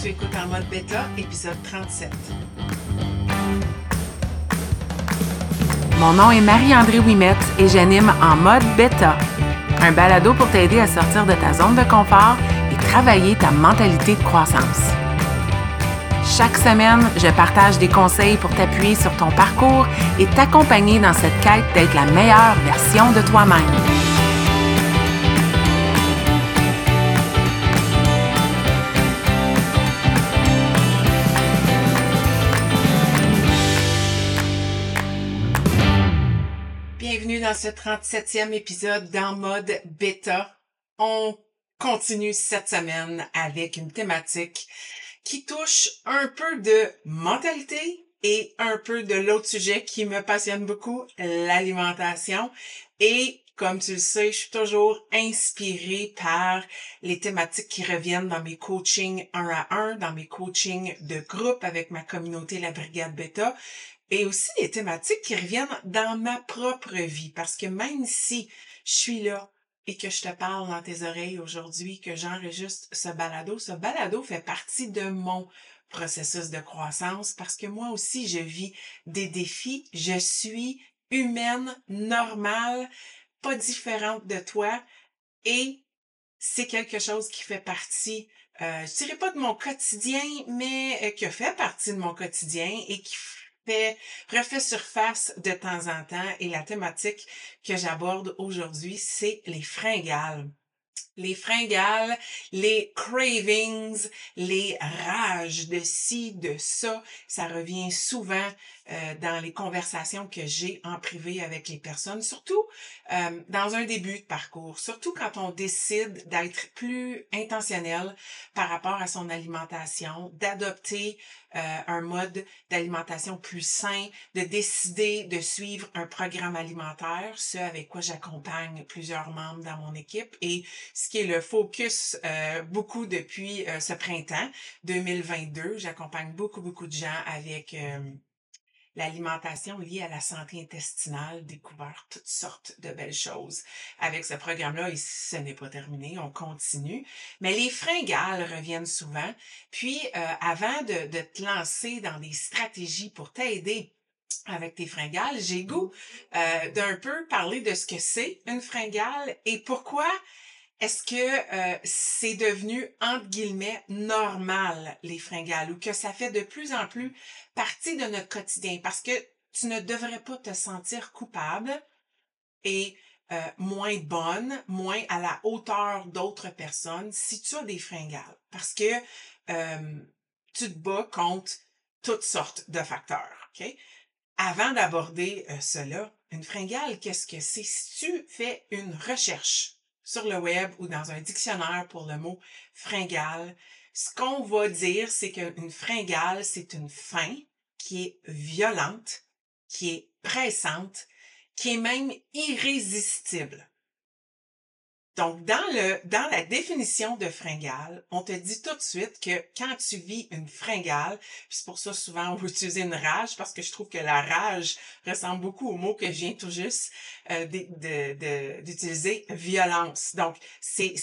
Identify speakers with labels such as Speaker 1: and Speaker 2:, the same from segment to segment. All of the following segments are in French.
Speaker 1: Tu écoutes en mode bêta, épisode 37.
Speaker 2: Mon nom est Marie-André Wimette et j'anime en mode bêta, un balado pour t'aider à sortir de ta zone de confort et travailler ta mentalité de croissance. Chaque semaine, je partage des conseils pour t'appuyer sur ton parcours et t'accompagner dans cette quête d'être la meilleure version de toi-même.
Speaker 1: Dans ce 37e épisode d'En mode bêta. On continue cette semaine avec une thématique qui touche un peu de mentalité et un peu de l'autre sujet qui me passionne beaucoup, l'alimentation. Et comme tu le sais, je suis toujours inspirée par les thématiques qui reviennent dans mes coachings un à un, dans mes coachings de groupe avec ma communauté, la Brigade Beta, et aussi les thématiques qui reviennent dans ma propre vie. Parce que même si je suis là et que je te parle dans tes oreilles aujourd'hui, que j'enregistre ce balado, ce balado fait partie de mon processus de croissance parce que moi aussi, je vis des défis. Je suis humaine, normale, pas différente de toi et c'est quelque chose qui fait partie, euh, je dirais pas de mon quotidien, mais euh, qui fait partie de mon quotidien et qui fait, refait surface de temps en temps et la thématique que j'aborde aujourd'hui, c'est les fringales. Les fringales, les cravings, les rages de ci, de ça, ça revient souvent euh, dans les conversations que j'ai en privé avec les personnes, surtout euh, dans un début de parcours, surtout quand on décide d'être plus intentionnel par rapport à son alimentation, d'adopter euh, un mode d'alimentation plus sain, de décider de suivre un programme alimentaire, ce avec quoi j'accompagne plusieurs membres dans mon équipe. Et qui est le focus euh, beaucoup depuis euh, ce printemps 2022. J'accompagne beaucoup, beaucoup de gens avec l'alimentation liée à la santé intestinale, découvert toutes sortes de belles choses avec ce programme-là et ce n'est pas terminé, on continue. Mais les fringales reviennent souvent. Puis, euh, avant de, de te lancer dans des stratégies pour t'aider avec tes fringales, j'ai goût euh, d'un peu parler de ce que c'est une fringale et pourquoi est-ce que euh, c'est devenu, entre guillemets, normal, les fringales, ou que ça fait de plus en plus partie de notre quotidien? Parce que tu ne devrais pas te sentir coupable et euh, moins bonne, moins à la hauteur d'autres personnes si tu as des fringales. Parce que euh, tu te bats contre toutes sortes de facteurs. OK? Avant d'aborder cela, une fringale, qu'est-ce que c'est? Si tu fais une recherche sur le web ou dans un dictionnaire pour le mot fringale, ce qu'on va dire, c'est qu'une fringale, c'est une faim qui est violente, qui est pressante, qui est même irrésistible. Donc, dans, le, dans la définition de fringale, on te dit tout de suite que quand tu vis une fringale, c'est pour ça souvent on va utiliser une rage, parce que je trouve que la rage ressemble beaucoup au mot que je viens tout juste euh, d'utiliser, violence. Donc, c'est,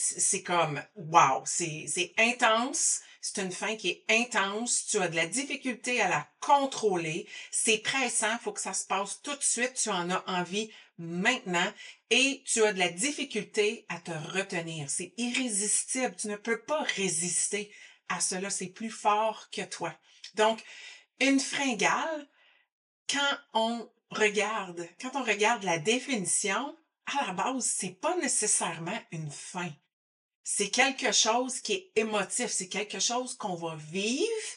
Speaker 1: comme, wow, c'est, c'est intense, c'est une faim qui est intense, tu as de la difficulté à la contrôler, c'est pressant, faut que ça se passe tout de suite, tu en as envie maintenant. Et tu as de la difficulté à te retenir. C'est irrésistible, tu ne peux pas résister à cela, c'est plus fort que toi. Donc, une fringale, quand on regarde, quand on regarde la définition, à la base, c'est pas nécessairement une faim c'est quelque chose qui est émotif, c'est quelque chose qu'on va vivre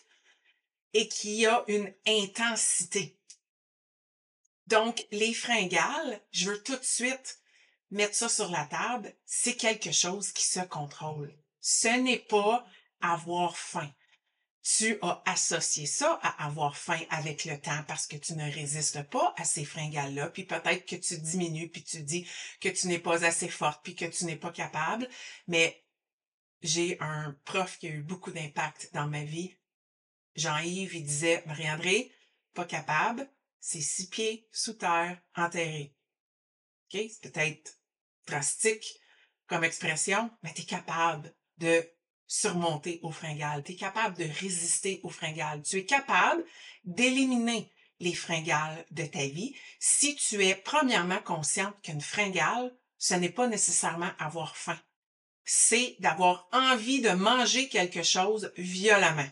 Speaker 1: et qui a une intensité. Donc, les fringales, je veux tout de suite mettre ça sur la table, c'est quelque chose qui se contrôle. Ce n'est pas avoir faim. Tu as associé ça à avoir faim avec le temps parce que tu ne résistes pas à ces fringales-là, puis peut-être que tu diminues, puis tu dis que tu n'es pas assez forte, puis que tu n'es pas capable, mais j'ai un prof qui a eu beaucoup d'impact dans ma vie. Jean-Yves, il disait, Marie-André, pas capable, c'est six pieds sous terre, enterré. OK? C'est peut-être drastique comme expression, mais tu es capable de surmonter aux fringales. Tu es capable de résister aux fringales. Tu es capable d'éliminer les fringales de ta vie si tu es premièrement consciente qu'une fringale, ce n'est pas nécessairement avoir faim. C'est d'avoir envie de manger quelque chose violemment.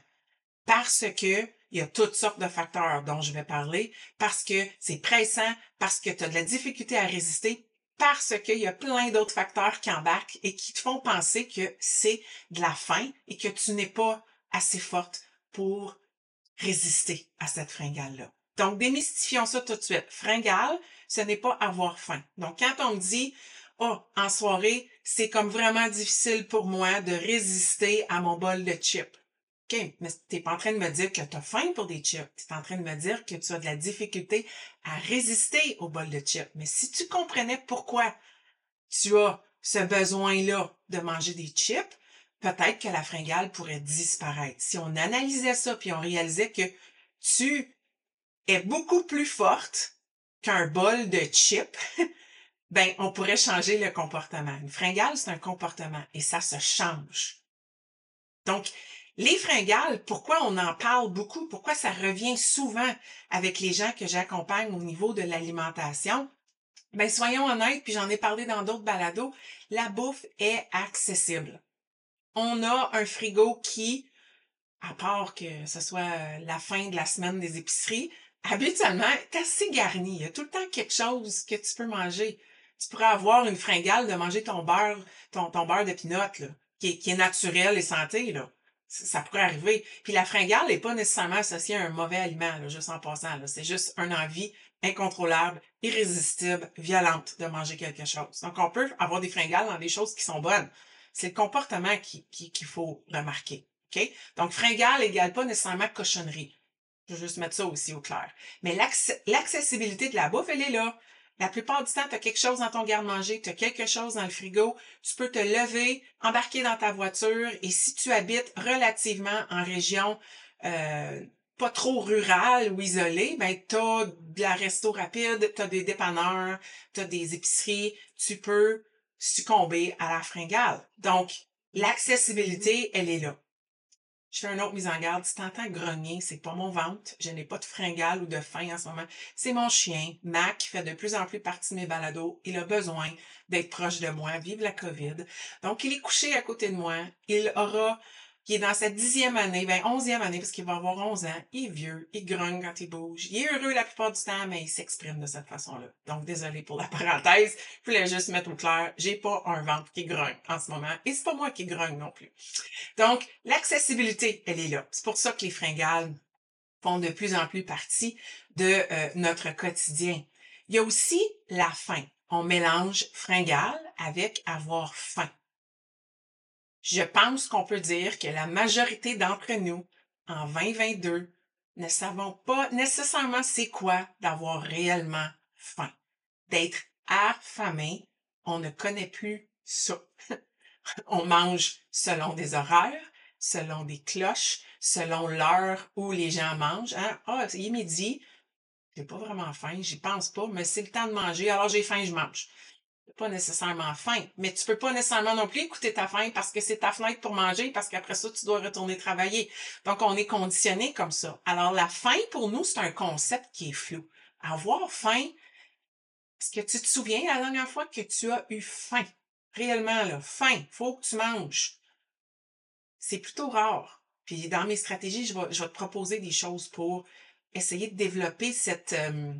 Speaker 1: Parce que il y a toutes sortes de facteurs dont je vais parler, parce que c'est pressant, parce que tu as de la difficulté à résister, parce qu'il y a plein d'autres facteurs qui embarquent et qui te font penser que c'est de la faim et que tu n'es pas assez forte pour résister à cette fringale-là. Donc, démystifions ça tout de suite. Fringale, ce n'est pas avoir faim. Donc, quand on me dit, oh, en soirée, c'est comme vraiment difficile pour moi de résister à mon bol de chips. OK, mais t'es pas en train de me dire que tu as faim pour des chips. Tu es en train de me dire que tu as de la difficulté à résister au bol de chips. Mais si tu comprenais pourquoi tu as ce besoin-là de manger des chips, peut-être que la fringale pourrait disparaître. Si on analysait ça puis on réalisait que tu es beaucoup plus forte qu'un bol de chips, ben, on pourrait changer le comportement. Une fringale, c'est un comportement et ça se change. Donc, les fringales, pourquoi on en parle beaucoup? Pourquoi ça revient souvent avec les gens que j'accompagne au niveau de l'alimentation? Ben, soyons honnêtes, puis j'en ai parlé dans d'autres balados, la bouffe est accessible. On a un frigo qui, à part que ce soit la fin de la semaine des épiceries, habituellement est assez garni. Il y a tout le temps quelque chose que tu peux manger. Tu pourrais avoir une fringale de manger ton beurre, ton, beurre de pinot, là, qui, qui est naturel et santé, là ça pourrait arriver. Puis la fringale n'est pas nécessairement associée à un mauvais aliment, là, juste en passant. C'est juste une envie incontrôlable, irrésistible, violente de manger quelque chose. Donc, on peut avoir des fringales dans des choses qui sont bonnes. C'est le comportement qu'il qui, faut remarquer. OK? Donc, fringale égale pas nécessairement cochonnerie. Je vais juste mettre ça aussi au clair. Mais l'accessibilité de la bouffe, elle est là. La plupart du temps, tu as quelque chose dans ton garde-manger, tu as quelque chose dans le frigo, tu peux te lever, embarquer dans ta voiture et si tu habites relativement en région euh, pas trop rurale ou isolée, ben tu as de la resto rapide, tu as des dépanneurs, tu as des épiceries, tu peux succomber à la fringale. Donc, l'accessibilité, elle est là. Je fais une autre mise en garde. Si t'entends grogner, c'est pas mon ventre. Je n'ai pas de fringale ou de faim en ce moment. C'est mon chien, Mac, qui fait de plus en plus partie de mes balados. Il a besoin d'être proche de moi. Vive la COVID. Donc, il est couché à côté de moi. Il aura qui est dans sa dixième année, ben onzième année, parce qu'il va avoir onze ans. Il est vieux, il grogne quand il bouge. Il est heureux la plupart du temps, mais il s'exprime de cette façon-là. Donc, désolé pour la parenthèse. Je voulais juste mettre au clair, j'ai pas un ventre qui grogne en ce moment. Et c'est pas moi qui grogne non plus. Donc, l'accessibilité, elle est là. C'est pour ça que les fringales font de plus en plus partie de euh, notre quotidien. Il y a aussi la faim. On mélange fringale avec avoir faim je pense qu'on peut dire que la majorité d'entre nous, en 2022, ne savons pas nécessairement c'est quoi d'avoir réellement faim. D'être affamé, on ne connaît plus ça. on mange selon des horaires, selon des cloches, selon l'heure où les gens mangent. Hein? Ah, il est midi, j'ai pas vraiment faim, j'y pense pas, mais c'est le temps de manger, alors j'ai faim, je mange pas nécessairement faim, mais tu peux pas nécessairement non plus écouter ta faim parce que c'est ta fenêtre pour manger, parce qu'après ça, tu dois retourner travailler. Donc, on est conditionné comme ça. Alors, la faim, pour nous, c'est un concept qui est flou. Avoir faim, est-ce que tu te souviens la dernière fois que tu as eu faim? Réellement, là, faim, faut que tu manges. C'est plutôt rare. Puis, dans mes stratégies, je vais, je vais te proposer des choses pour essayer de développer cette, euh,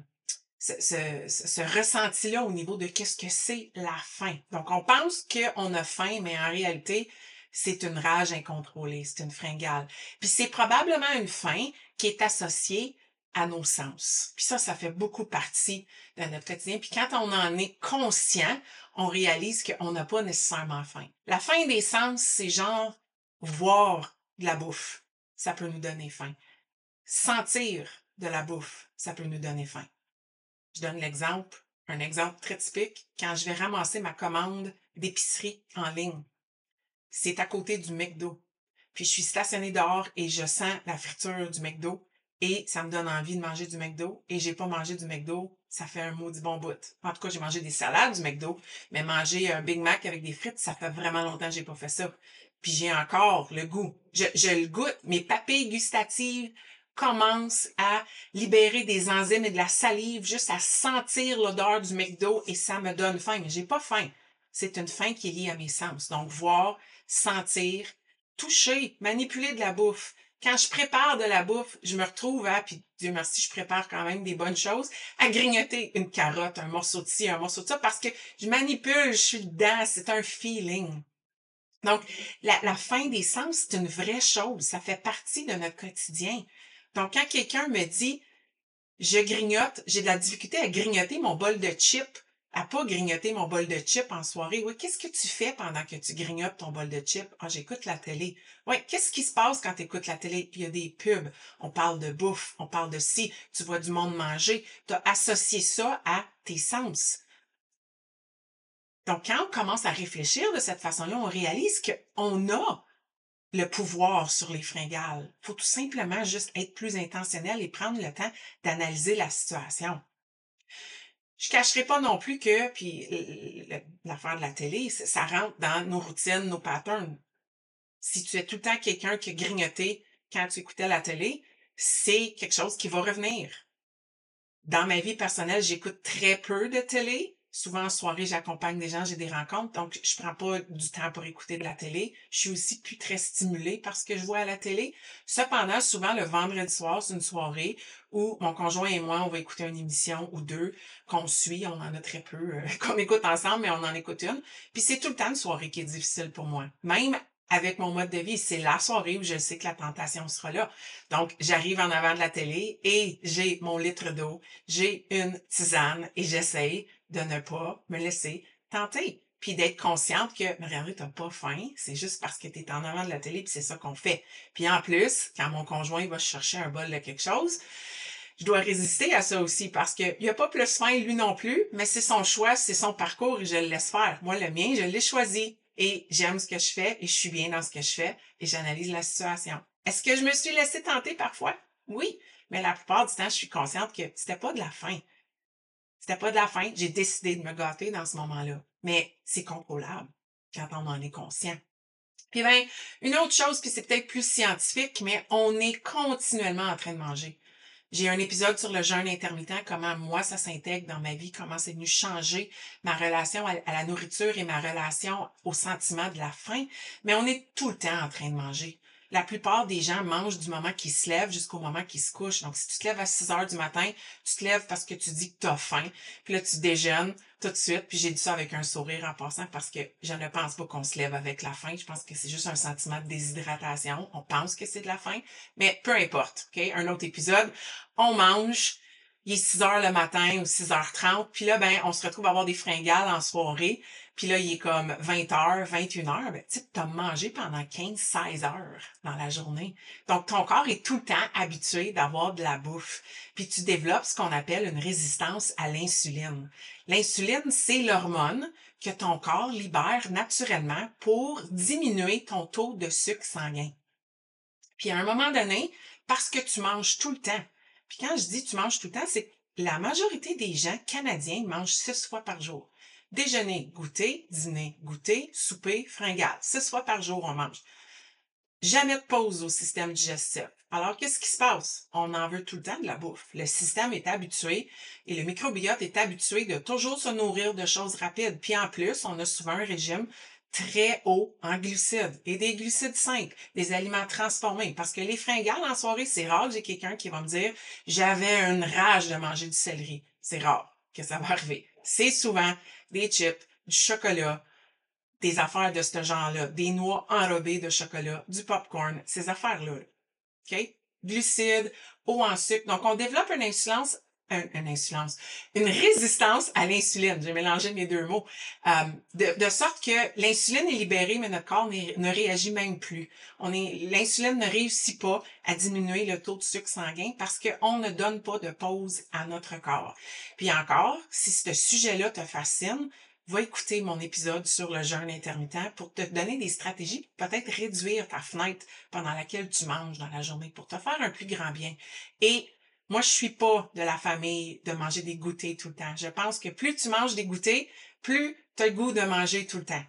Speaker 1: ce, ressenti-là au niveau de qu'est-ce que c'est la faim. Donc, on pense qu'on a faim, mais en réalité, c'est une rage incontrôlée, c'est une fringale. Puis c'est probablement une faim qui est associée à nos sens. Puis ça, ça fait beaucoup partie de notre quotidien. Puis quand on en est conscient, on réalise qu'on n'a pas nécessairement faim. La faim des sens, c'est genre voir de la bouffe. Ça peut nous donner faim. Sentir de la bouffe, ça peut nous donner faim. Je donne l'exemple, un exemple très typique, quand je vais ramasser ma commande d'épicerie en ligne. C'est à côté du McDo. Puis je suis stationnée dehors et je sens la friture du McDo et ça me donne envie de manger du McDo et j'ai pas mangé du McDo, ça fait un maudit bon bout. En tout cas, j'ai mangé des salades du McDo, mais manger un Big Mac avec des frites, ça fait vraiment longtemps que j'ai pas fait ça. puis j'ai encore le goût. Je, le goûte. Mes papilles gustatives commencent à libérer des enzymes et de la salive juste à sentir l'odeur du McDo et ça me donne faim. Mais j'ai pas faim. C'est une faim qui est liée à mes sens. Donc, voir, sentir, toucher, manipuler de la bouffe. Quand je prépare de la bouffe, je me retrouve à, puis Dieu merci, je prépare quand même des bonnes choses, à grignoter une carotte, un morceau de ci, un morceau de ça, parce que je manipule, je suis dedans, c'est un feeling. Donc, la, la des sens, c'est une vraie chose. Ça fait partie de notre quotidien. Donc, quand quelqu'un me dit, je grignote, j'ai de la difficulté à grignoter mon bol de chips, à pas grignoter mon bol de chips en soirée. Oui, qu'est-ce que tu fais pendant que tu grignotes ton bol de chips? Ah, j'écoute la télé. Oui, qu'est-ce qui se passe quand tu écoutes la télé? Il y a des pubs. On parle de bouffe, on parle de si, tu vois du monde manger. Tu as associé ça à tes sens. Donc, quand on commence à réfléchir de cette façon-là, on réalise qu'on a le pouvoir sur les fringales. faut tout simplement juste être plus intentionnel et prendre le temps d'analyser la situation. Je cacherai pas non plus que, puis l'affaire de la télé, ça rentre dans nos routines, nos patterns. Si tu es tout le temps quelqu'un qui a grignoté quand tu écoutais la télé, c'est quelque chose qui va revenir. Dans ma vie personnelle, j'écoute très peu de télé souvent en soirée, j'accompagne des gens, j'ai des rencontres, donc je prends pas du temps pour écouter de la télé. Je suis aussi plus très stimulée par ce que je vois à la télé. Cependant, souvent le vendredi soir, c'est une soirée où mon conjoint et moi, on va écouter une émission ou deux qu'on suit, on en a très peu, euh, qu'on écoute ensemble, mais on en écoute une. Puis c'est tout le temps une soirée qui est difficile pour moi. Même avec mon mode de vie, c'est la soirée où je sais que la tentation sera là. Donc, j'arrive en avant de la télé et j'ai mon litre d'eau, j'ai une tisane et j'essaye de ne pas me laisser tenter. Puis d'être consciente que, Marie-André, t'as pas faim, c'est juste parce que t'es en avant de la télé, puis c'est ça qu'on fait. Puis en plus, quand mon conjoint va chercher un bol de quelque chose, je dois résister à ça aussi parce qu'il n'y a pas plus faim lui non plus, mais c'est son choix, c'est son parcours et je le laisse faire. Moi, le mien, je l'ai choisi et j'aime ce que je fais et je suis bien dans ce que je fais et j'analyse la situation. Est-ce que je me suis laissé tenter parfois? Oui, mais la plupart du temps, je suis consciente que c'était pas de la faim. C'était pas de la faim. J'ai décidé de me gâter dans ce moment-là. Mais c'est contrôlable quand on en est conscient. Puis ben, une autre chose, puis c'est peut-être plus scientifique, mais on est continuellement en train de manger. J'ai un épisode sur le jeûne intermittent, comment moi ça s'intègre dans ma vie, comment c'est venu changer ma relation à, la nourriture et ma relation au sentiment de la faim. Mais on est tout le temps en train de manger la plupart des gens mangent du moment qu'ils se lèvent jusqu'au moment qu'ils se couchent. Donc, si tu te lèves à 6 heures du matin, tu te lèves parce que tu dis que tu as faim, puis là, tu déjeunes tout de suite, puis j'ai dit ça avec un sourire en passant parce que je ne pense pas qu'on se lève avec la faim. Je pense que c'est juste un sentiment de déshydratation. On pense que c'est de la faim, mais peu importe, OK? Un autre épisode, on mange, il est 6 heures le matin ou 6h30, puis là, ben, on se retrouve à avoir des fringales en soirée, puis là, il est comme 20 heures, 21 heures, ben, tu as mangé pendant 15, 16 heures dans la journée. Donc, ton corps est tout le temps habitué d'avoir de la bouffe. Puis tu développes ce qu'on appelle une résistance à l'insuline. L'insuline, c'est l'hormone que ton corps libère naturellement pour diminuer ton taux de sucre sanguin. Puis à un moment donné, parce que tu manges tout le temps, puis quand je dis tu manges tout le temps, c'est que la majorité des gens canadiens mangent six fois par jour. Déjeuner, goûter, dîner, goûter, souper, fringale. Six fois par jour, on mange. Jamais de pause au système digestif. Alors, qu'est-ce qui se passe? On en veut tout le temps de la bouffe. Le système est habitué et le microbiote est habitué de toujours se nourrir de choses rapides. Puis en plus, on a souvent un régime très haut en glucides et des glucides simples, des aliments transformés. Parce que les fringales en soirée, c'est rare j'ai quelqu'un qui va me dire j'avais une rage de manger du céleri. C'est rare que ça va arriver. C'est souvent des chips, du chocolat, des affaires de ce genre-là, des noix enrobées de chocolat, du popcorn, ces affaires-là. OK? Glucides, eau en sucre. Donc, on développe une insuffisance une insuffisance, une résistance à l'insuline. J'ai mélangé mes deux mots. Euh, de, sorte que l'insuline est libérée, mais notre corps ne réagit même plus. On est, l'insuline ne réussit pas à diminuer le taux de sucre sanguin parce qu'on ne donne pas de pause à notre corps. Puis encore, si ce sujet-là te fascine, va écouter mon épisode sur le jeûne intermittent pour te donner des stratégies, peut-être réduire ta fenêtre pendant laquelle tu manges dans la journée pour te faire un plus grand bien. Et moi, je suis pas de la famille de manger des goûters tout le temps. Je pense que plus tu manges des goûters, plus tu as le goût de manger tout le temps.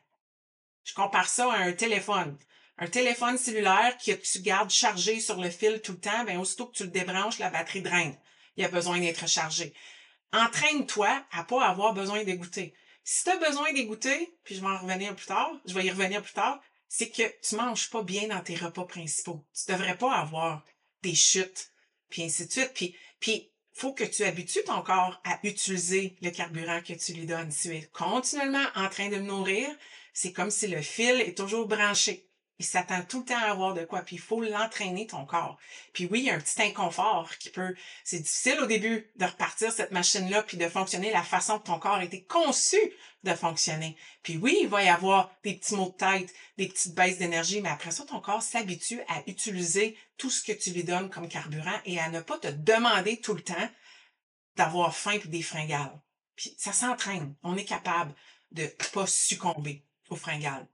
Speaker 1: Je compare ça à un téléphone. Un téléphone cellulaire que tu gardes chargé sur le fil tout le temps, ben aussitôt que tu le débranches, la batterie draine. Il a besoin d'être chargé. Entraîne-toi à pas avoir besoin d'égoutter. Si tu as besoin d'égoutter, puis je vais en revenir plus tard, je vais y revenir plus tard, c'est que tu manges pas bien dans tes repas principaux. Tu devrais pas avoir des chutes, puis ainsi de suite. Puis, puis faut que tu habitues ton corps à utiliser le carburant que tu lui donnes. Si tu es continuellement en train de le nourrir, c'est comme si le fil est toujours branché. Il s'attend tout le temps à avoir de quoi. Puis il faut l'entraîner, ton corps. Puis oui, il y a un petit inconfort qui peut... C'est difficile au début de repartir cette machine-là puis de fonctionner la façon que ton corps a été conçu de fonctionner. Puis oui, il va y avoir des petits maux de tête, des petites baisses d'énergie, mais après ça, ton corps s'habitue à utiliser tout ce que tu lui donnes comme carburant et à ne pas te demander tout le temps d'avoir faim puis des fringales. Puis ça s'entraîne. On est capable de pas succomber aux fringales.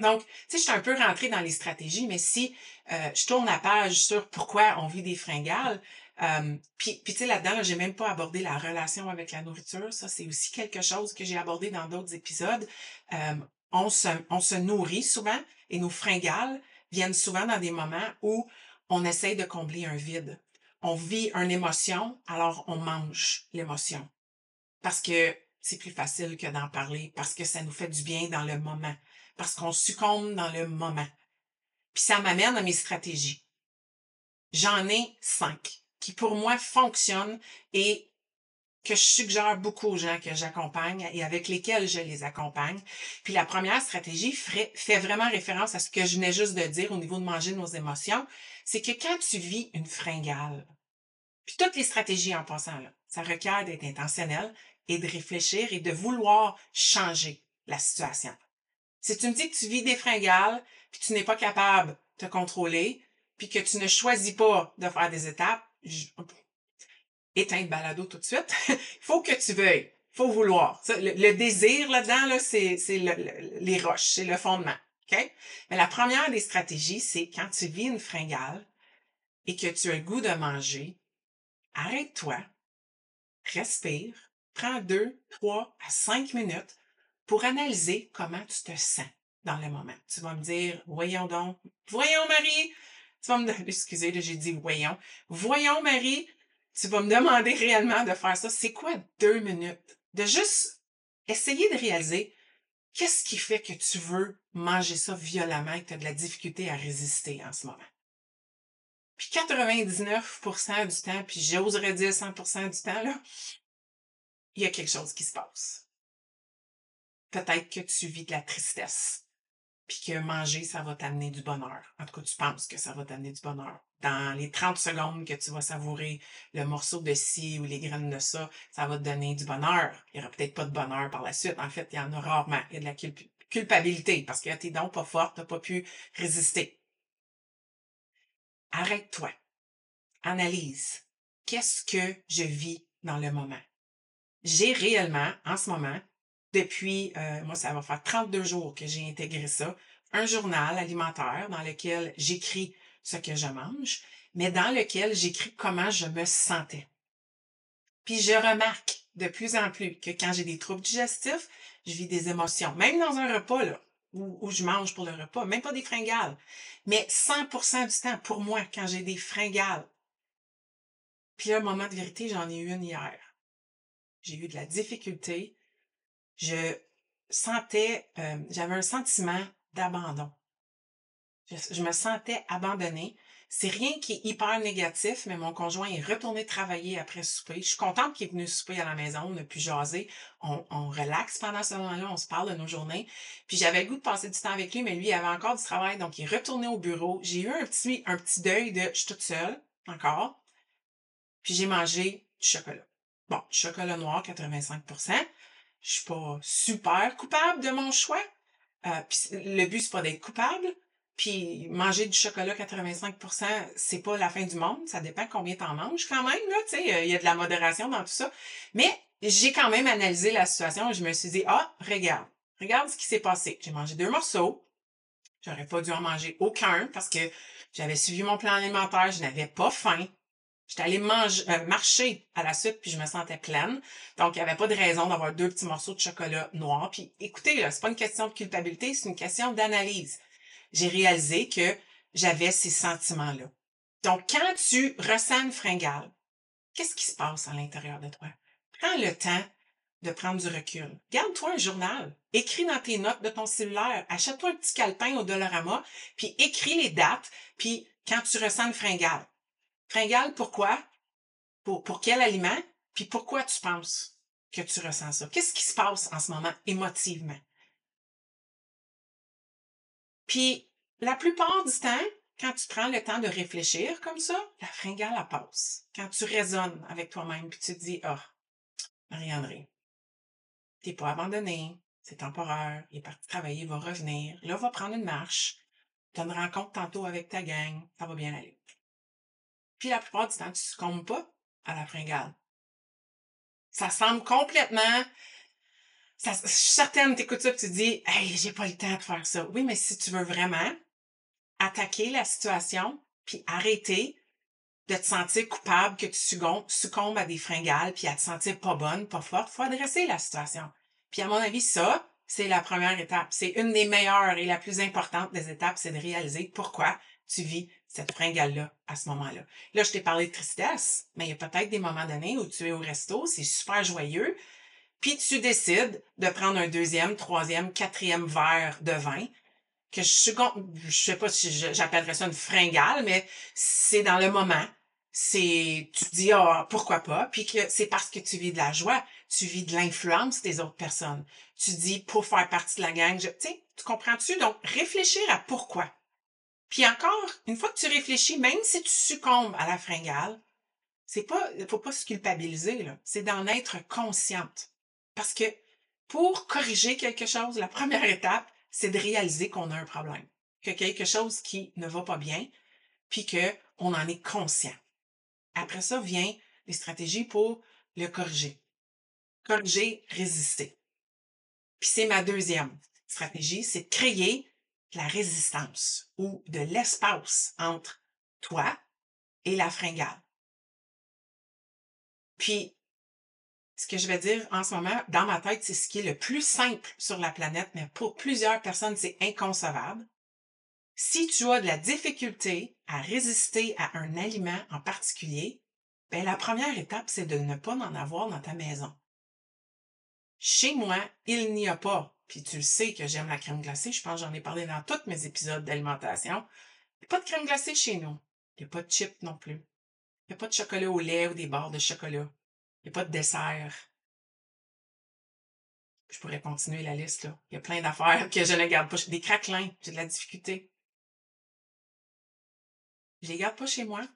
Speaker 1: Donc, tu sais, je suis un peu rentrée dans les stratégies, mais si euh, je tourne la page sur pourquoi on vit des fringales, euh, puis, puis tu sais, là-dedans, j'ai même pas abordé la relation avec la nourriture. Ça, c'est aussi quelque chose que j'ai abordé dans d'autres épisodes. Euh, on, se, on se nourrit souvent et nos fringales viennent souvent dans des moments où on essaye de combler un vide. On vit une émotion, alors on mange l'émotion. Parce que c'est plus facile que d'en parler, parce que ça nous fait du bien dans le moment parce qu'on succombe dans le moment. Puis ça m'amène à mes stratégies. J'en ai cinq qui pour moi fonctionnent et que je suggère beaucoup aux gens que j'accompagne et avec lesquels je les accompagne. Puis la première stratégie fait, vraiment référence à ce que je venais juste de dire au niveau de manger nos émotions, c'est que quand tu vis une fringale, puis toutes les stratégies en passant là, ça requiert d'être intentionnel et de réfléchir et de vouloir changer la situation. Si tu me dis que tu vis des fringales, puis tu n'es pas capable de te contrôler, puis que tu ne choisis pas de faire des étapes, je... éteins le balado tout de suite. Il faut que tu veuilles. faut vouloir. le, désir là-dedans, là, c'est, les roches, c'est le fondement. Mais la première des stratégies, c'est quand tu vis une fringale et que tu as le goût de manger, arrête-toi, respire, prends deux, trois à cinq minutes pour analyser comment tu te sens dans le moment. Tu vas me dire, voyons donc, voyons Marie, tu vas me, excusez, j'ai dit voyons, voyons Marie, tu vas me demander réellement de faire ça. C'est quoi deux minutes? De juste essayer de réaliser qu'est-ce qui fait que tu veux manger ça violemment et que tu as de la difficulté à résister en ce moment. Puis 99% du temps, puis j'oserais dire 100% du temps, là, il y a quelque chose qui se passe peut-être que tu vis de la tristesse, puis que manger, ça va t'amener du bonheur. En tout cas, tu penses que ça va t'amener du bonheur. Dans les 30 secondes que tu vas savourer le morceau de ci ou les graines de ça, ça va te donner du bonheur. Il n'y aura peut-être pas de bonheur par la suite. En fait, il y en a rarement. Il y a de la culpabilité parce que t'es donc pas forte, t'as pas pu résister. Arrête-toi. Analyse. Qu'est-ce que je vis dans le moment? J'ai réellement, en ce moment, depuis, euh, moi, ça va faire 32 jours que j'ai intégré ça, un journal alimentaire dans lequel j'écris ce que je mange, mais dans lequel j'écris comment je me sentais. Puis je remarque de plus en plus que quand j'ai des troubles digestifs, je vis des émotions, même dans un repas, là, où, où je mange pour le repas, même pas des fringales, mais 100% du temps, pour moi, quand j'ai des fringales. Puis un moment de vérité, j'en ai eu une hier. J'ai eu de la difficulté je sentais, euh, j'avais un sentiment d'abandon. Je, me sentais abandonnée. C'est rien qui est hyper négatif, mais mon conjoint est retourné travailler après souper. Je suis contente qu'il est venu souper à la maison, on a pu jaser, on, on relaxe pendant ce moment-là, on se parle de nos journées. Puis j'avais le goût de passer du temps avec lui, mais lui, il avait encore du travail, donc il est retourné au bureau. J'ai eu un petit, un petit deuil de je suis toute seule, encore. Puis j'ai mangé du chocolat. Bon, chocolat noir, 85 je suis pas super coupable de mon choix. Euh, le but, c'est pas d'être coupable. Puis manger du chocolat 85%, c'est pas la fin du monde. Ça dépend combien t'en manges quand même, là. Tu il y a de la modération dans tout ça. Mais j'ai quand même analysé la situation je me suis dit, ah, regarde, regarde ce qui s'est passé. J'ai mangé deux morceaux. J'aurais pas dû en manger aucun parce que j'avais suivi mon plan alimentaire, je n'avais pas faim. J'étais allée manger, euh, marcher à la suite, puis je me sentais pleine. Donc, il n'y avait pas de raison d'avoir deux petits morceaux de chocolat noir. Puis, écoutez, là, c'est pas une question de culpabilité, c'est une question d'analyse. j'ai réalisé que j'avais ces sentiments-là. Donc, quand tu ressens une fringale, qu'est-ce qui se passe à l'intérieur de toi? Prends le temps de prendre du recul. Garde-toi un journal. Écris dans tes notes de ton cellulaire. Achète-toi un petit calepin au Dollarama, puis écris les dates, puis quand tu ressens une fringale. Fringale, pourquoi? Pour, pour quel aliment? Puis pourquoi tu penses que tu ressens ça? Qu'est-ce qui se passe en ce moment émotivement? Puis, la plupart du temps, quand tu prends le temps de réfléchir comme ça, la fringale, elle passe. Quand tu raisonnes avec toi-même, puis tu te dis, ah, oh, Marie-André, t'es pas abandonné, c'est temporaire, il est parti travailler, il va revenir, là, va prendre une marche, tu une rencontre tantôt avec ta gang, ça va bien aller. Puis la plupart du temps, tu succombes pas à la fringale. Ça semble complètement ça, je suis certaine, t'écoutes ça et tu dis, hey, j'ai pas le temps de faire ça. Oui, mais si tu veux vraiment attaquer la situation, puis arrêter de te sentir coupable que tu succombes, à des fringales, puis à te sentir pas bonne, pas forte, faut adresser la situation. Puis à mon avis, ça, c'est la première étape. C'est une des meilleures et la plus importante des étapes, c'est de réaliser pourquoi tu vis cette fringale-là à ce moment-là. Là, je t'ai parlé de tristesse, mais il y a peut-être des moments donnés où tu es au resto, c'est super joyeux, puis tu décides de prendre un deuxième, troisième, quatrième verre de vin, que je je sais pas si j'appellerais ça une fringale, mais c'est dans le moment. C'est, tu dis, ah, pourquoi pas, puis que c'est parce que tu vis de la joie, tu vis de l'influence des autres personnes. Tu dis, pour faire partie de la gang, sais, tu comprends-tu? Donc, réfléchir à pourquoi. Puis encore, une fois que tu réfléchis, même si tu succombes à la fringale, c'est pas, faut pas se culpabiliser, là. C'est d'en être consciente. Parce que pour corriger quelque chose, la première étape, c'est de réaliser qu'on a un problème, que quelque chose qui ne va pas bien, puis qu'on en est conscient. Après ça vient les stratégies pour le corriger. Corriger, résister. Puis c'est ma deuxième stratégie, c'est de créer la résistance ou de l'espace entre toi et la fringale. Puis ce que je vais dire en ce moment, dans ma tête, c'est ce qui est le plus simple sur la planète, mais pour plusieurs personnes, c'est inconcevable. Si tu as de la difficulté à résister à un aliment en particulier, ben la première étape, c'est de ne pas en avoir dans ta maison. Chez moi, il n'y a pas, puis tu le sais que j'aime la crème glacée, je pense que j'en ai parlé dans tous mes épisodes d'alimentation. Il n'y a pas de crème glacée chez nous. Il n'y a pas de chips non plus. Il n'y a pas de chocolat au lait ou des barres de chocolat. Il n'y a pas de dessert. Je pourrais continuer la liste, là. Il y a plein d'affaires que je ne garde pas. Des craquelins, j'ai de la difficulté. Je les garde pas chez moi.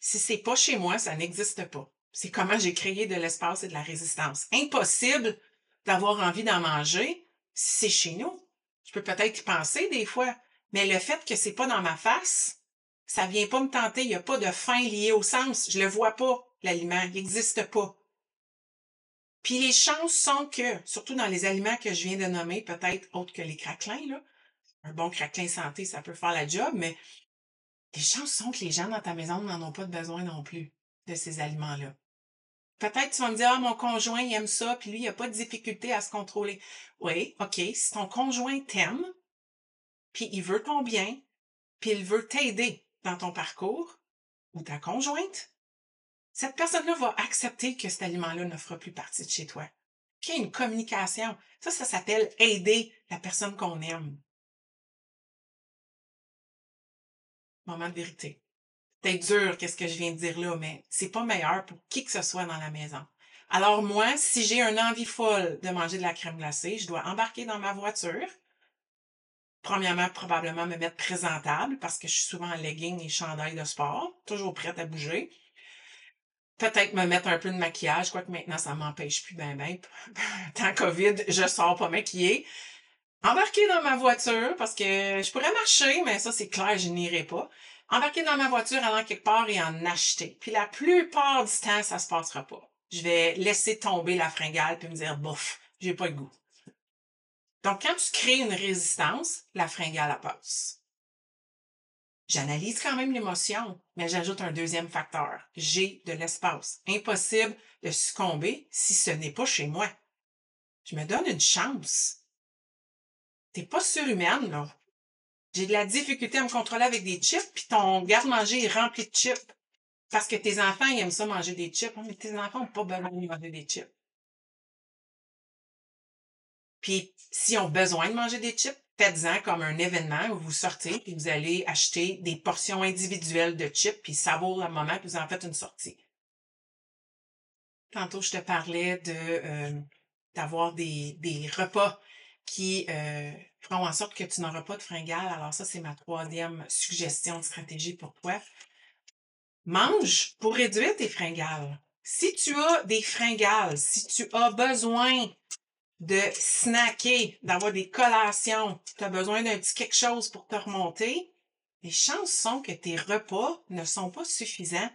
Speaker 1: Si c'est pas chez moi, ça n'existe pas. C'est comment j'ai créé de l'espace et de la résistance. Impossible d'avoir envie d'en manger c'est chez nous. Je peux peut-être y penser des fois, mais le fait que c'est pas dans ma face, ça vient pas me tenter. Il n'y a pas de faim liée au sens. Je le vois pas l'aliment, il n'existe pas. Puis les chances sont que, surtout dans les aliments que je viens de nommer, peut-être autres que les craquelins, là, un bon craquelin santé, ça peut faire la job, mais les chances sont que les gens dans ta maison n'en ont pas besoin non plus de ces aliments-là. Peut-être tu vas me dire, ah, mon conjoint il aime ça, puis lui, il n'a pas de difficulté à se contrôler. Oui, OK, si ton conjoint t'aime, puis il veut ton bien, puis il veut t'aider dans ton parcours, ou ta conjointe, cette personne-là va accepter que cet aliment-là ne fera plus partie de chez toi. Qu'il y ait une communication. Ça, ça s'appelle aider la personne qu'on aime. Moment de vérité. C'est dur, qu'est-ce que je viens de dire là, mais c'est pas meilleur pour qui que ce soit dans la maison. Alors moi, si j'ai une envie folle de manger de la crème glacée, je dois embarquer dans ma voiture. Premièrement, probablement me mettre présentable parce que je suis souvent en legging et chandail de sport, toujours prête à bouger peut-être me mettre un peu de maquillage, quoique maintenant ça m'empêche plus ben ben. Tant COVID, je sors pas maquillée. Embarquer dans ma voiture, parce que je pourrais marcher, mais ça c'est clair, je n'irai pas. Embarquer dans ma voiture, aller quelque part et en acheter. Puis la plupart du temps, ça se passera pas. Je vais laisser tomber la fringale puis me dire, bouf, j'ai pas le goût. Donc, quand tu crées une résistance, la fringale passe. J'analyse quand même l'émotion, mais j'ajoute un deuxième facteur. J'ai de l'espace. Impossible de succomber si ce n'est pas chez moi. Je me donne une chance. T'es pas surhumaine, là. J'ai de la difficulté à me contrôler avec des chips, puis ton garde-manger est rempli de chips. Parce que tes enfants, ils aiment ça manger des chips. Mais tes enfants n'ont pas besoin de manger des chips. Puis, s'ils ont besoin de manger des chips, faites-en comme un événement où vous sortez et vous allez acheter des portions individuelles de chips puis ça vaut le moment que vous en faites une sortie. Tantôt, je te parlais de euh, d'avoir des, des repas qui euh, feront en sorte que tu n'auras pas de fringales. Alors ça, c'est ma troisième suggestion de stratégie pour toi. Mange pour réduire tes fringales. Si tu as des fringales, si tu as besoin de snacker, d'avoir des collations, tu as besoin d'un petit quelque chose pour te remonter, les chances sont que tes repas ne sont pas suffisants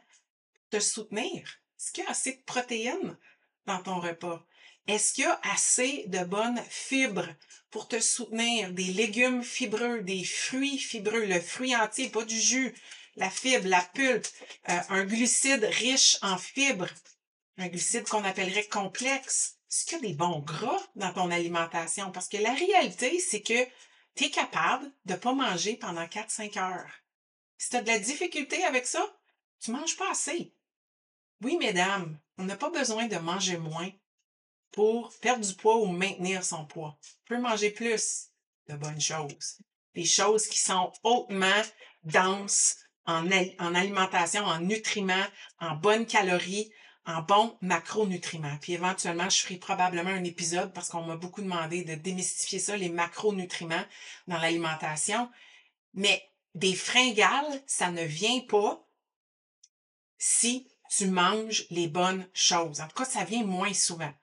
Speaker 1: pour te soutenir. Est-ce qu'il y a assez de protéines dans ton repas? Est-ce qu'il y a assez de bonnes fibres pour te soutenir? Des légumes fibreux, des fruits fibreux, le fruit entier, pas du jus, la fibre, la pulpe, euh, un glucide riche en fibres, un glucide qu'on appellerait complexe. Est-ce qu'il y a des bons gras dans ton alimentation? Parce que la réalité, c'est que tu es capable de pas manger pendant 4-5 heures. Si tu as de la difficulté avec ça, tu manges pas assez. Oui, mesdames, on n'a pas besoin de manger moins pour perdre du poids ou maintenir son poids. On peut manger plus de bonnes choses. Des choses qui sont hautement denses en, en alimentation, en nutriments, en bonnes calories, en bons macronutriments. Puis éventuellement, je ferai probablement un épisode parce qu'on m'a beaucoup demandé de démystifier ça, les macronutriments dans l'alimentation. Mais des fringales, ça ne vient pas si tu manges les bonnes choses. En tout cas, ça vient moins souvent.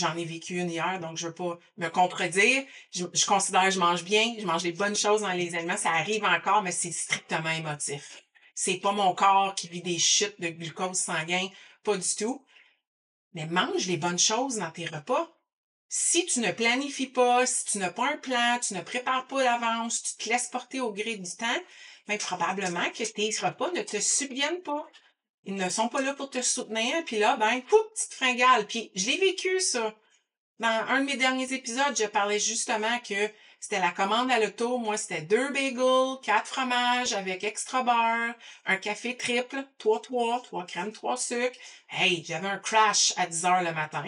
Speaker 1: J'en ai vécu une hier, donc je veux pas me contredire. Je, considère que je mange bien, je mange les bonnes choses dans les aliments. Ça arrive encore, mais c'est strictement émotif. C'est pas mon corps qui vit des chutes de glucose sanguin pas du tout. Mais mange les bonnes choses dans tes repas. Si tu ne planifies pas, si tu n'as pas un plan, tu ne prépares pas d'avance, tu te laisses porter au gré du temps, bien, probablement que tes repas ne te subviennent pas. Ils ne sont pas là pour te soutenir, puis là, ben, pouf, petite fringale. Puis je l'ai vécu, ça. Dans un de mes derniers épisodes, je parlais justement que c'était la commande à l'auto. Moi, c'était deux bagels, quatre fromages avec extra beurre, un café triple, trois, trois, trois crèmes, trois sucres. Hey, j'avais un crash à 10 heures le matin.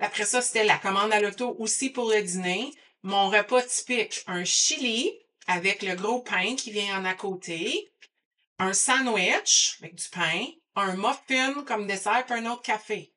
Speaker 1: Après ça, c'était la commande à l'auto aussi pour le dîner. Mon repas typique, un chili avec le gros pain qui vient en à côté, un sandwich avec du pain, un muffin comme dessert et un autre café.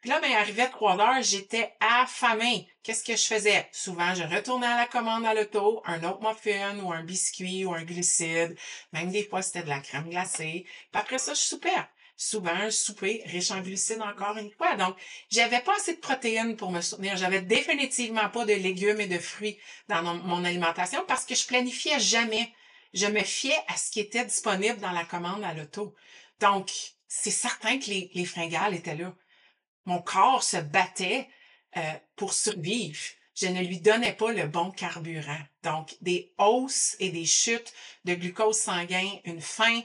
Speaker 1: Puis là, ben, arrivé 3 heures, j'étais affamée. Qu'est-ce que je faisais? Souvent, je retournais à la commande à l'auto, un autre muffin ou un biscuit ou un glucide. Même des fois, c'était de la crème glacée. Puis après ça, je soupais. Souvent, un souper riche en glucides encore une fois. Donc, j'avais pas assez de protéines pour me soutenir. J'avais définitivement pas de légumes et de fruits dans mon alimentation parce que je planifiais jamais. Je me fiais à ce qui était disponible dans la commande à l'auto. Donc, c'est certain que les, les fringales étaient là. Mon corps se battait euh, pour survivre. Je ne lui donnais pas le bon carburant. Donc, des hausses et des chutes de glucose sanguin, une faim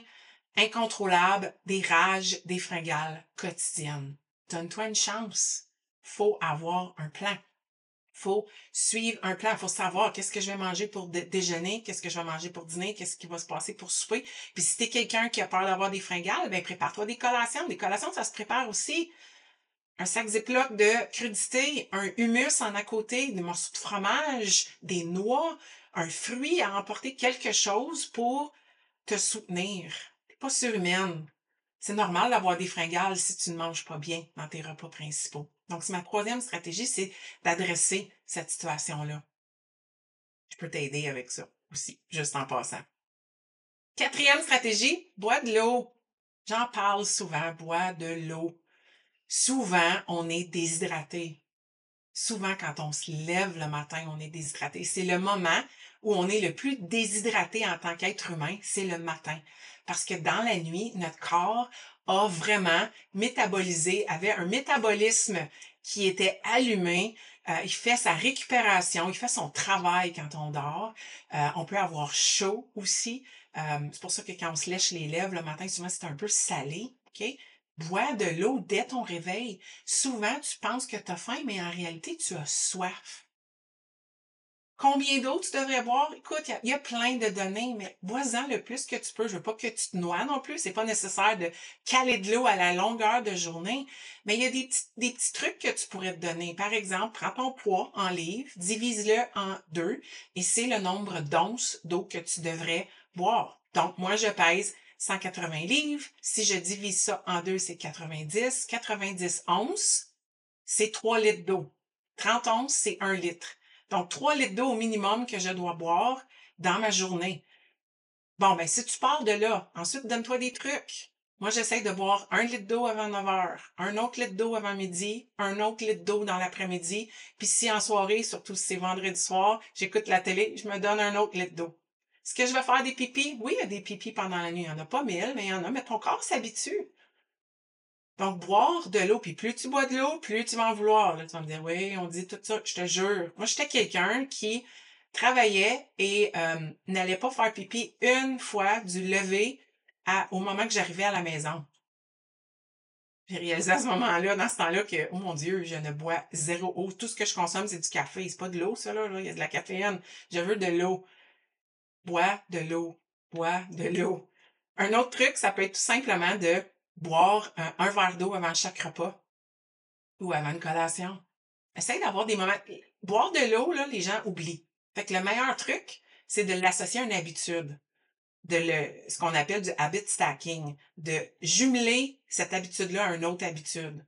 Speaker 1: incontrôlable, des rages, des fringales quotidiennes. Donne-toi une chance. Faut avoir un plan. Faut suivre un plan. Faut savoir qu'est-ce que je vais manger pour déjeuner, qu'est-ce que je vais manger pour dîner, qu'est-ce qui va se passer pour souper. Puis si t'es quelqu'un qui a peur d'avoir des fringales, ben prépare-toi des collations. Des collations, ça se prépare aussi un sac Ziploc de crudités, un humus en à côté, des morceaux de fromage, des noix, un fruit à emporter quelque chose pour te soutenir. T'es pas surhumaine. C'est normal d'avoir des fringales si tu ne manges pas bien dans tes repas principaux. Donc, c'est ma troisième stratégie, c'est d'adresser cette situation-là. Je peux t'aider avec ça aussi, juste en passant. Quatrième stratégie, bois de l'eau. J'en parle souvent, bois de l'eau souvent, on est déshydraté. Souvent, quand on se lève le matin, on est déshydraté. C'est le moment où on est le plus déshydraté en tant qu'être humain, c'est le matin. Parce que dans la nuit, notre corps a vraiment métabolisé, avait un métabolisme qui était allumé. Euh, il fait sa récupération, il fait son travail quand on dort. Euh, on peut avoir chaud aussi. Euh, c'est pour ça que quand on se lèche les lèvres le matin, souvent c'est un peu salé. Bois de l'eau dès ton réveil. Souvent, tu penses que tu as faim, mais en réalité, tu as soif. Combien d'eau tu devrais boire? Écoute, il y, a plein de données, mais bois-en le plus que tu peux. Je veux pas que tu te noies non plus. C'est pas nécessaire de caler de l'eau à la longueur de journée. Mais il y a des petits, des trucs que tu pourrais te donner. Par exemple, prends ton poids en livres, divise-le en deux, et c'est le nombre d'onces d'eau que tu devrais boire. Donc, moi, je pèse 180 livres. Si je divise ça en deux, c'est 90. 90 onces, c'est 3 litres d'eau. 30 onces, c'est 1 litre. Donc, 3 litres d'eau au minimum que je dois boire dans ma journée. Bon, ben, si tu pars de là, ensuite, donne-toi des trucs. Moi, j'essaie de boire un litre d'eau avant 9 heures, un autre litre d'eau avant midi, un autre litre d'eau dans l'après-midi. Puis si en soirée, surtout si c'est vendredi soir, j'écoute la télé, je me donne un autre litre d'eau. Est-ce que je vais faire des pipis? Oui, il y a des pipis pendant la nuit. Il n'y en a pas mille, mais il y en a, mais ton corps s'habitue. Donc, boire de l'eau, puis plus tu bois de l'eau, plus tu vas en vouloir. Là, tu vas me dire, oui, on dit tout ça, je te jure. Moi, j'étais quelqu'un qui travaillait et euh, n'allait pas faire pipi une fois du lever à, au moment que j'arrivais à la maison. J'ai réalisé à ce moment-là, dans ce temps-là, que, oh mon Dieu, je ne bois zéro eau. Tout ce que je consomme, c'est du café. C'est pas de l'eau, ça, là. Il y a de la caféine. Je veux de l'eau. Bois de l'eau. Bois de l'eau. Un autre truc, ça peut être tout simplement de boire un, verre d'eau avant chaque repas ou avant une collation. Essaye d'avoir des moments. Boire de l'eau, là, les gens oublient. Fait que le meilleur truc, c'est de l'associer à une habitude. De le, ce qu'on appelle du habit stacking. De jumeler cette habitude-là à une autre habitude.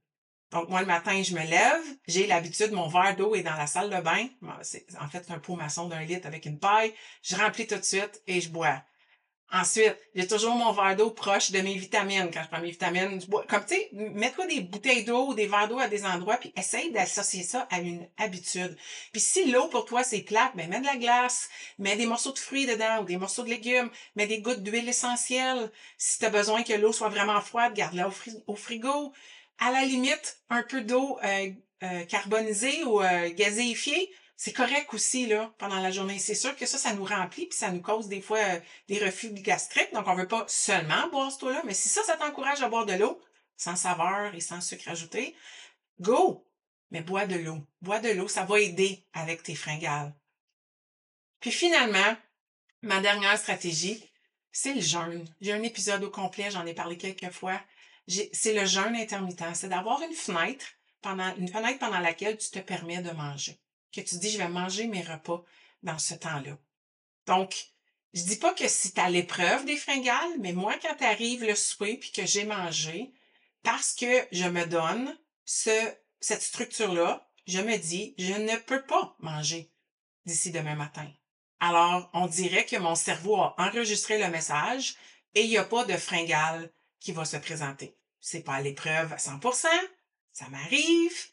Speaker 1: Donc, moi, le matin, je me lève, j'ai l'habitude, mon verre d'eau est dans la salle de bain. C'est, en fait, un pot maçon d'un litre avec une paille. Je remplis tout de suite et je bois. Ensuite, j'ai toujours mon verre d'eau proche de mes vitamines. Quand je prends mes vitamines. Comme tu sais, mets-toi des bouteilles d'eau ou des verres d'eau à des endroits, puis essaye d'associer ça à une habitude. Puis si l'eau pour toi c'est plate, ben mets de la glace, mets des morceaux de fruits dedans ou des morceaux de légumes, mets des gouttes d'huile essentielle. Si tu as besoin que l'eau soit vraiment froide, garde-la au, frigo. À la limite, un peu d'eau euh, euh, carbonisée ou euh, gazéifiée, c'est correct aussi là pendant la journée. C'est sûr que ça, ça nous remplit puis ça nous cause des fois euh, des reflux gastriques. Donc on veut pas seulement boire ce eau-là, mais si ça, ça t'encourage à boire de l'eau sans saveur et sans sucre ajouté, go. Mais bois de l'eau. Bois de l'eau, ça va aider avec tes fringales. Puis finalement, ma dernière stratégie, c'est le jeûne. J'ai un épisode au complet, j'en ai parlé quelques fois. C'est le jeûne intermittent. C'est d'avoir une fenêtre pendant une fenêtre pendant laquelle tu te permets de manger que tu dis, je vais manger mes repas dans ce temps-là. Donc, je dis pas que c'est à l'épreuve des fringales, mais moi, quand arrive le souper puis que j'ai mangé, parce que je me donne ce, cette structure-là, je me dis, je ne peux pas manger d'ici demain matin. Alors, on dirait que mon cerveau a enregistré le message et il n'y a pas de fringale qui va se présenter. C'est pas à l'épreuve à 100%, ça m'arrive,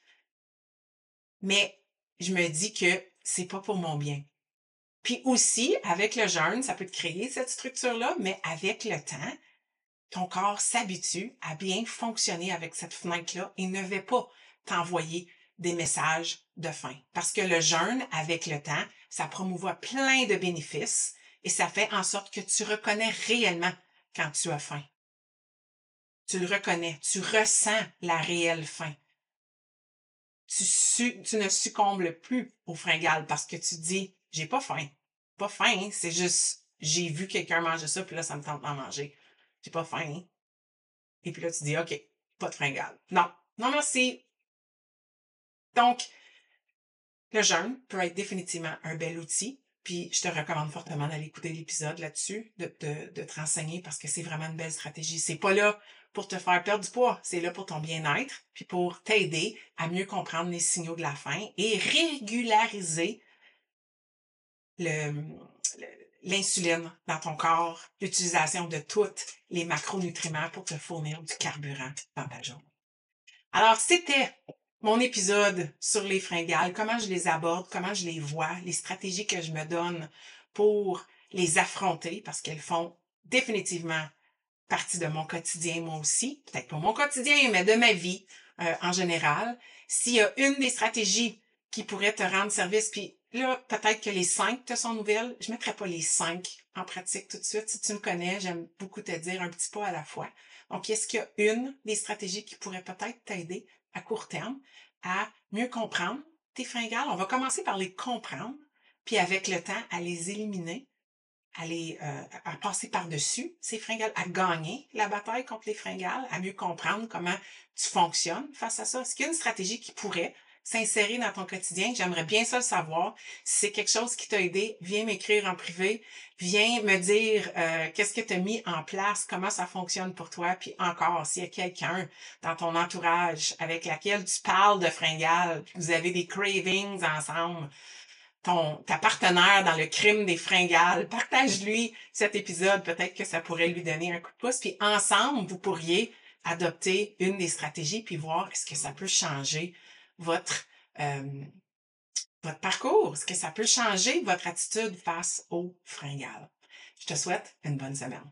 Speaker 1: mais je me dis que c'est pas pour mon bien. Puis aussi, avec le jeûne, ça peut te créer cette structure-là, mais avec le temps, ton corps s'habitue à bien fonctionner avec cette fenêtre-là et ne va pas t'envoyer des messages de faim. Parce que le jeûne, avec le temps, ça promouvoit plein de bénéfices et ça fait en sorte que tu reconnais réellement quand tu as faim. Tu le reconnais, tu ressens la réelle faim tu, ne succombes plus au fringales parce que tu dis, j'ai pas faim. Pas faim, c'est juste, j'ai vu quelqu'un manger ça, puis là, ça me tente d'en manger. J'ai pas faim. Et puis là, tu dis, OK, pas de fringales. Non, non merci. Donc, le jeûne peut être définitivement un bel outil. Puis je te recommande fortement d'aller écouter l'épisode là-dessus, de, de, de te renseigner parce que c'est vraiment une belle stratégie. C'est pas là pour te faire perdre du poids, c'est là pour ton bien-être, puis pour t'aider à mieux comprendre les signaux de la faim et régulariser l'insuline dans ton corps, l'utilisation de tous les macronutriments pour te fournir du carburant dans ta journée. Alors, c'était mon épisode sur les fringales, comment je les aborde, comment je les vois, les stratégies que je me donne pour les affronter parce qu'elles font définitivement partie de mon quotidien moi aussi, peut-être pas mon quotidien, mais de ma vie euh, en général. S'il y a une des stratégies qui pourrait te rendre service, puis là, peut-être que les cinq te sont nouvelles, je mettrai pas les cinq en pratique tout de suite. Si tu me connais, j'aime beaucoup te dire un petit pas à la fois. Donc, est-ce qu'il y a une des stratégies qui pourrait peut-être t'aider à court terme à mieux comprendre tes fringales? On va commencer par les comprendre, puis avec le temps, à les éliminer, les, euh, à passer par-dessus ces fringales, à gagner la bataille contre les fringales, à mieux comprendre comment tu fonctionnes face à ça. Est-ce qu'il y a une stratégie qui pourrait s'insérer dans ton quotidien? J'aimerais bien ça le savoir. Si c'est quelque chose qui t'a aidé, viens m'écrire en privé. Viens me dire euh, qu'est-ce que tu as mis en place, comment ça fonctionne pour toi? Puis encore, s'il y a quelqu'un dans ton entourage avec laquelle tu parles de fringales, vous avez des cravings ensemble, ton, ta partenaire dans le crime des fringales, partage-lui cet épisode. Peut-être que ça pourrait lui donner un coup de pouce. Puis ensemble, vous pourriez adopter une des stratégies puis voir est-ce que ça peut changer votre, euh, votre parcours, est-ce que ça peut changer votre attitude face aux fringales? Je te souhaite une bonne semaine.